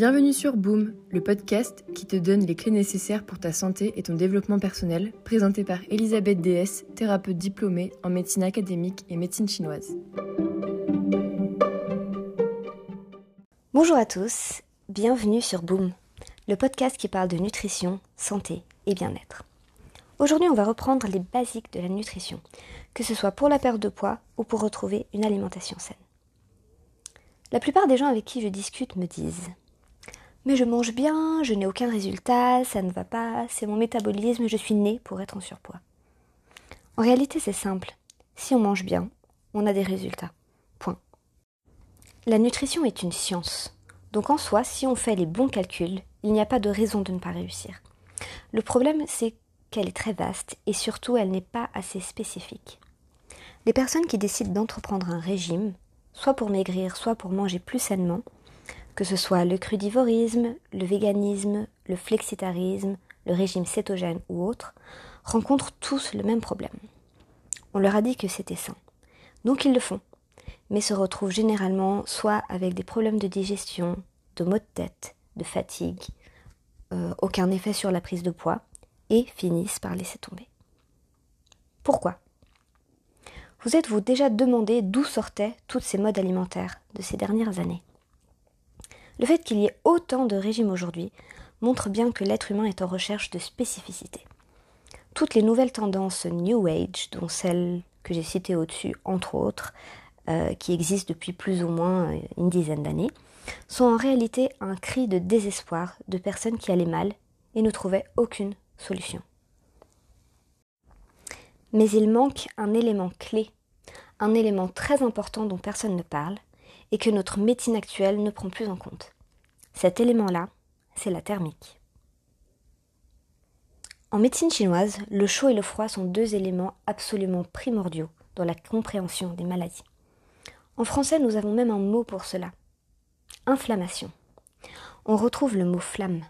Bienvenue sur Boom, le podcast qui te donne les clés nécessaires pour ta santé et ton développement personnel, présenté par Elisabeth DS, thérapeute diplômée en médecine académique et médecine chinoise. Bonjour à tous, bienvenue sur Boom, le podcast qui parle de nutrition, santé et bien-être. Aujourd'hui, on va reprendre les basiques de la nutrition, que ce soit pour la perte de poids ou pour retrouver une alimentation saine. La plupart des gens avec qui je discute me disent Mais je mange bien, je n'ai aucun résultat, ça ne va pas, c'est mon métabolisme, je suis né pour être en surpoids. En réalité, c'est simple. Si on mange bien, on a des résultats. Point. La nutrition est une science. Donc en soi, si on fait les bons calculs, il n'y a pas de raison de ne pas réussir. Le problème, c'est qu'elle est très vaste et surtout, elle n'est pas assez spécifique. Les personnes qui décident d'entreprendre un régime soit pour maigrir, soit pour manger plus sainement, que ce soit le crudivorisme, le véganisme, le flexitarisme, le régime cétogène ou autre, rencontrent tous le même problème. On leur a dit que c'était sain. Donc ils le font, mais se retrouvent généralement soit avec des problèmes de digestion, de maux de tête, de fatigue, euh, aucun effet sur la prise de poids, et finissent par laisser tomber. Pourquoi? Vous êtes-vous déjà demandé d'où sortaient toutes ces modes alimentaires de ces dernières années? Le fait qu'il y ait autant de régimes aujourd'hui montre bien que l'être humain est en recherche de spécificité. Toutes les nouvelles tendances New Age, dont celles que j'ai citées au-dessus, entre autres, euh, qui existent depuis plus ou moins une dizaine d'années, sont en réalité un cri de désespoir de personnes qui allaient mal et ne trouvaient aucune solution. Mais il manque un élément clé, un élément très important dont personne ne parle et que notre médecine actuelle ne prend plus en compte. Cet élément-là, c'est la thermique. En médecine chinoise, le chaud et le froid sont deux éléments absolument primordiaux dans la compréhension des maladies. En français, nous avons même un mot pour cela. Inflammation. On retrouve le mot flamme.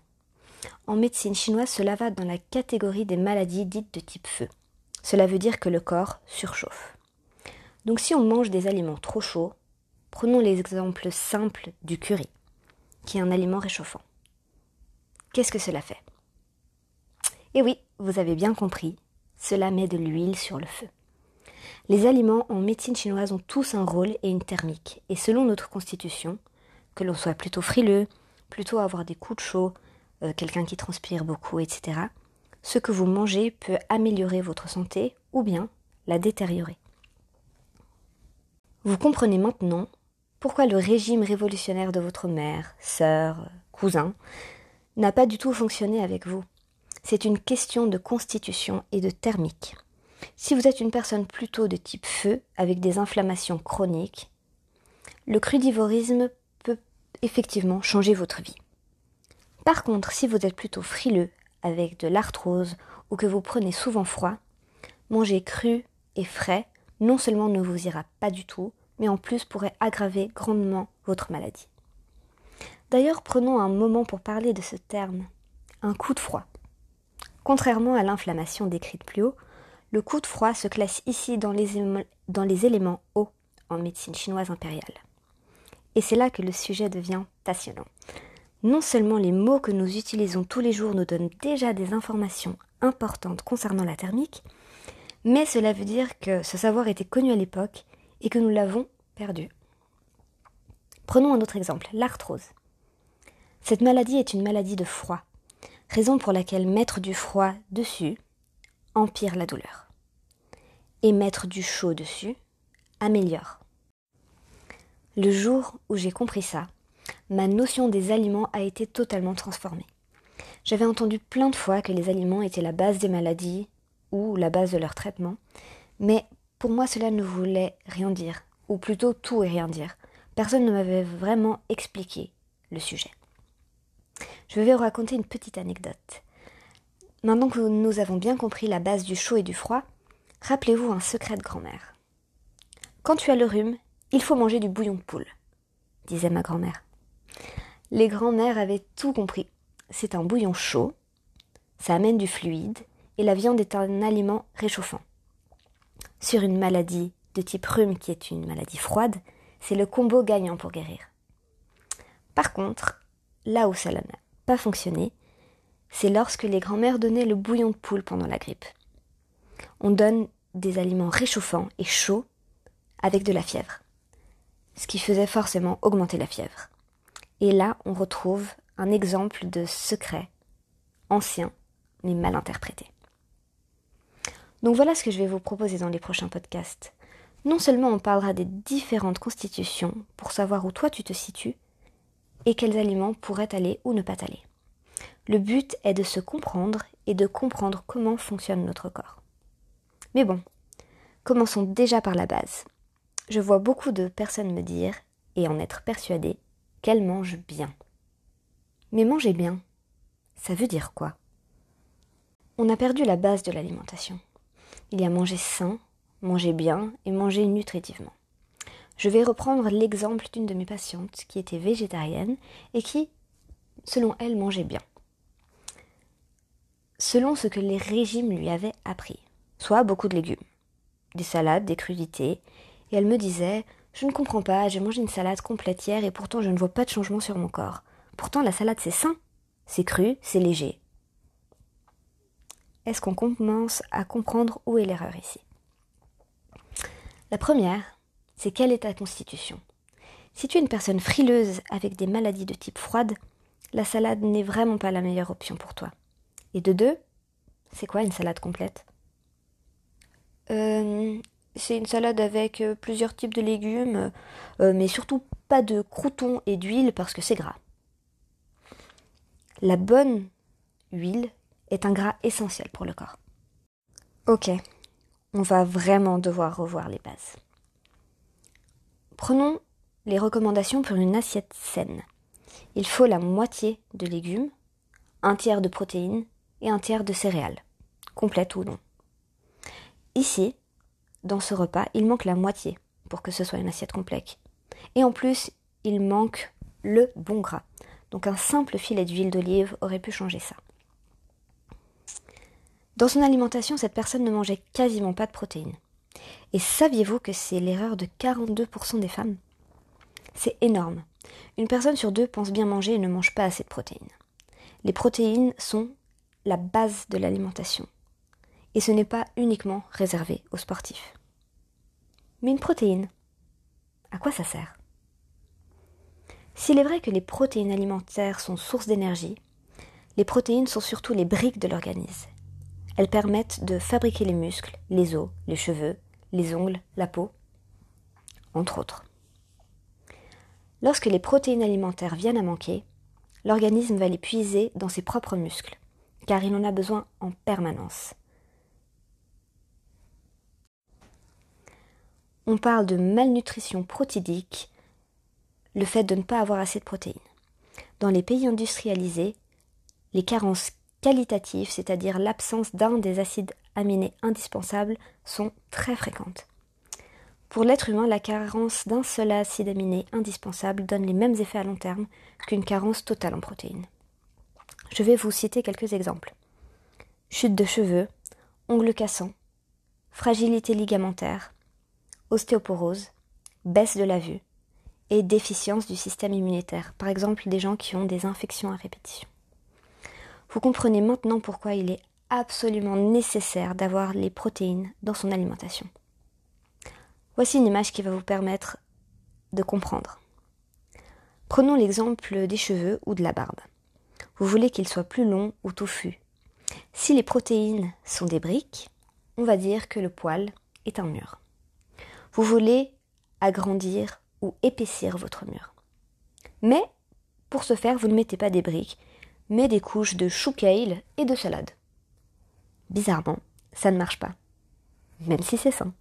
En médecine chinoise, cela va dans la catégorie des maladies dites de type feu. Cela veut dire que le corps surchauffe. Donc si on mange des aliments trop chauds, prenons l'exemple simple du curry, qui est un aliment réchauffant. Qu'est-ce que cela fait? Eh oui, vous avez bien compris, cela met de l'huile sur le feu. Les aliments en médecine chinoise ont tous un rôle et une thermique, et selon notre constitution, que l'on soit plutôt frileux, plutôt avoir des coups de chaud, euh, quelqu'un qui transpire beaucoup, etc., ce que vous mangez peut améliorer votre santé ou bien la détériorer. Vous comprenez maintenant pourquoi le régime révolutionnaire de votre mère, sœur, cousin n'a pas du tout fonctionné avec vous? C'est une question de constitution et de thermique. Si vous êtes une personne plutôt de type feu, avec des inflammations chroniques, le crudivorisme peut effectivement changer votre vie. Par contre, si vous êtes plutôt frileux, avec de l'arthrose ou que vous prenez souvent froid, manger cru et frais non seulement ne vous ira pas du tout, mais en plus pourrait aggraver grandement votre maladie. D'ailleurs, prenons un moment pour parler de ce terme, un coup de froid. Contrairement à l'inflammation décrite plus haut, le coup de froid se classe ici dans les, éléments hauts en médecine chinoise impériale. Et c'est là que le sujet devient passionnant. Non seulement les mots que nous utilisons tous les jours nous donnent déjà des informations importantes concernant la thermique, mais cela veut dire que ce savoir était connu à l'époque et que nous l'avons perdu. Prenons un autre exemple, l'arthrose. Cette maladie est une maladie de froid, raison pour laquelle mettre du froid dessus empire la douleur. Et mettre du chaud dessus améliore. Le jour où j'ai compris ça, ma notion des aliments a été totalement transformée. J'avais entendu plein de fois que les aliments étaient la base des maladies ou la base de leur traitement, mais pour moi cela ne voulait rien dire, ou plutôt tout et rien dire. Personne ne m'avait vraiment expliqué le sujet. Je vais vous raconter une petite anecdote. Maintenant que nous avons bien compris la base du chaud et du froid, rappelez-vous un secret de grand-mère. Quand tu as le rhume, il faut manger du bouillon de poule, disait ma grand-mère. Les grands-mères avaient tout compris. C'est un bouillon chaud, ça amène du fluide, et la viande est un aliment réchauffant. Sur une maladie de type rhume qui est une maladie froide, c'est le combo gagnant pour guérir. Par contre, là où ça n'a pas fonctionné, c'est lorsque les grands-mères donnaient le bouillon de poule pendant la grippe. On donne des aliments réchauffants et chauds avec de la fièvre, ce qui faisait forcément augmenter la fièvre. Et là, on retrouve un exemple de secret ancien mais mal interprété. Donc voilà ce que je vais vous proposer dans les prochains podcasts. Non seulement on parlera des différentes constitutions pour savoir où toi tu te situes et quels aliments pourraient aller ou ne pas aller. Le but est de se comprendre et de comprendre comment fonctionne notre corps. Mais bon, commençons déjà par la base. Je vois beaucoup de personnes me dire, et en être persuadées, qu'elles mangent bien. Mais manger bien, ça veut dire quoi? On a perdu la base de l'alimentation. Il y a manger sain, manger bien et manger nutritivement. Je vais reprendre l'exemple d'une de mes patientes qui était végétarienne et qui, selon elle, mangeait bien. Selon ce que les régimes lui avaient appris, soit beaucoup de légumes, des salades, des crudités, et elle me disait Je ne comprends pas, j'ai mangé une salade complète hier et pourtant je ne vois pas de changement sur mon corps. Pourtant la salade c'est sain, c'est cru, c'est léger. Est-ce qu'on commence à comprendre où est l'erreur ici? La première, c'est quelle est ta constitution? Si tu es une personne frileuse avec des maladies de type froide, la salade n'est vraiment pas la meilleure option pour toi. Et de deux, c'est quoi une salade complète? Euh, C'est une salade avec euh, plusieurs types de légumes, euh, mais surtout pas de croutons et d'huile parce que c'est gras. La bonne huile est un gras essentiel pour le corps. Ok, on va vraiment devoir revoir les bases. Prenons les recommandations pour une assiette saine. Il faut la moitié de légumes, un tiers de protéines et un tiers de céréales, complètes ou non. Ici, dans ce repas, il manque la moitié pour que ce soit une assiette complète. Et en plus, il manque le bon gras. Donc un simple filet d'huile d'olive aurait pu changer ça. Dans son alimentation, cette personne ne mangeait quasiment pas de protéines. Et saviez-vous que c'est l'erreur de 42% des femmes? C'est énorme. Une personne sur deux pense bien manger et ne mange pas assez de protéines. Les protéines sont la base de l'alimentation. Et ce n'est pas uniquement réservé aux sportifs. Mais une protéine, à quoi ça sert? S'il est vrai que les protéines alimentaires sont source d'énergie, les protéines sont surtout les briques de l'organisme elles permettent de fabriquer les muscles, les os, les cheveux, les ongles, la peau, entre autres. Lorsque les protéines alimentaires viennent à manquer, l'organisme va les puiser dans ses propres muscles, car il en a besoin en permanence. On parle de malnutrition protidique, le fait de ne pas avoir assez de protéines. Dans les pays industrialisés, les carences qualitatives, c'est-à-dire l'absence d'un des acides aminés indispensables, sont très fréquentes. Pour l'être humain, la carence d'un seul acide aminé indispensable donne les mêmes effets à long terme qu'une carence totale en protéines. Je vais vous citer quelques exemples. Chute de cheveux, ongles cassants, fragilité ligamentaire, ostéoporose, baisse de la vue et déficience du système immunitaire, par exemple des gens qui ont des infections à répétition. Vous comprenez maintenant pourquoi il est absolument nécessaire d'avoir les protéines dans son alimentation. Voici une image qui va vous permettre de comprendre. Prenons l'exemple des cheveux ou de la barbe. Vous voulez qu'ils soient plus longs ou touffus. Si les protéines sont des briques, on va dire que le poil est un mur. Vous voulez agrandir ou épaissir votre mur. Mais pour ce faire, vous ne mettez pas des briques, mais des couches de chou kale et de salade. Bizarrement, ça ne marche pas, même si c'est sain.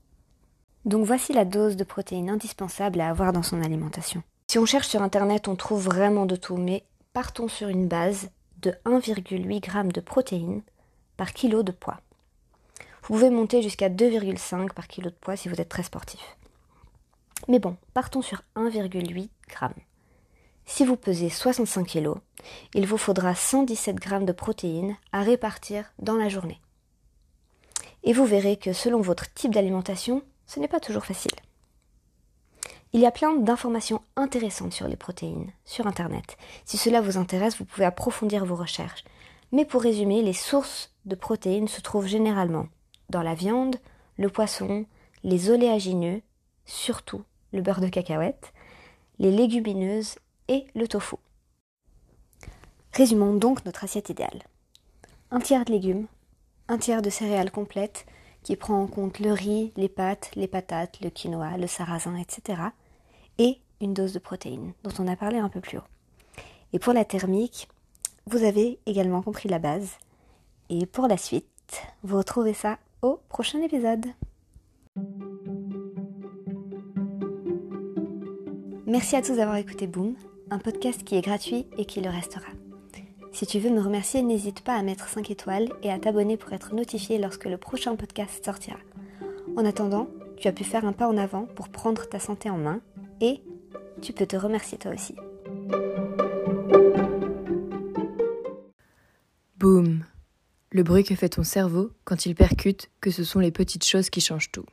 Donc voici la dose de protéines indispensable à avoir dans son alimentation. Si on cherche sur internet, on trouve vraiment de tout, mais partons sur une base de 1,8 g de protéines par kilo de poids. Vous pouvez monter jusqu'à 2,5 par kilo de poids si vous êtes très sportif. Mais bon, partons sur 1,8 g. Si vous pesez 65 kg, il vous faudra 117 g de protéines à répartir dans la journée. Et vous verrez que selon votre type d'alimentation, ce n'est pas toujours facile. Il y a plein d'informations intéressantes sur les protéines sur Internet. Si cela vous intéresse, vous pouvez approfondir vos recherches. Mais pour résumer, les sources de protéines se trouvent généralement dans la viande, le poisson, les oléagineux, surtout le beurre de cacahuète, les légumineuses et le tofu. Résumons donc notre assiette idéale. Un tiers de légumes, un tiers de céréales complètes qui prend en compte le riz, les pâtes, les patates, le quinoa, le sarrasin, etc. et une dose de protéines dont on a parlé un peu plus haut. Et pour la thermique, vous avez également compris la base. Et pour la suite, vous retrouvez ça au prochain épisode. Merci à tous d'avoir écouté Boom, un podcast qui est gratuit et qui le restera. Si tu veux me remercier, n'hésite pas à mettre 5 étoiles et à t'abonner pour être notifié lorsque le prochain podcast sortira. En attendant, tu as pu faire un pas en avant pour prendre ta santé en main et tu peux te remercier toi aussi. Boum Le bruit que fait ton cerveau quand il percute que ce sont les petites choses qui changent tout.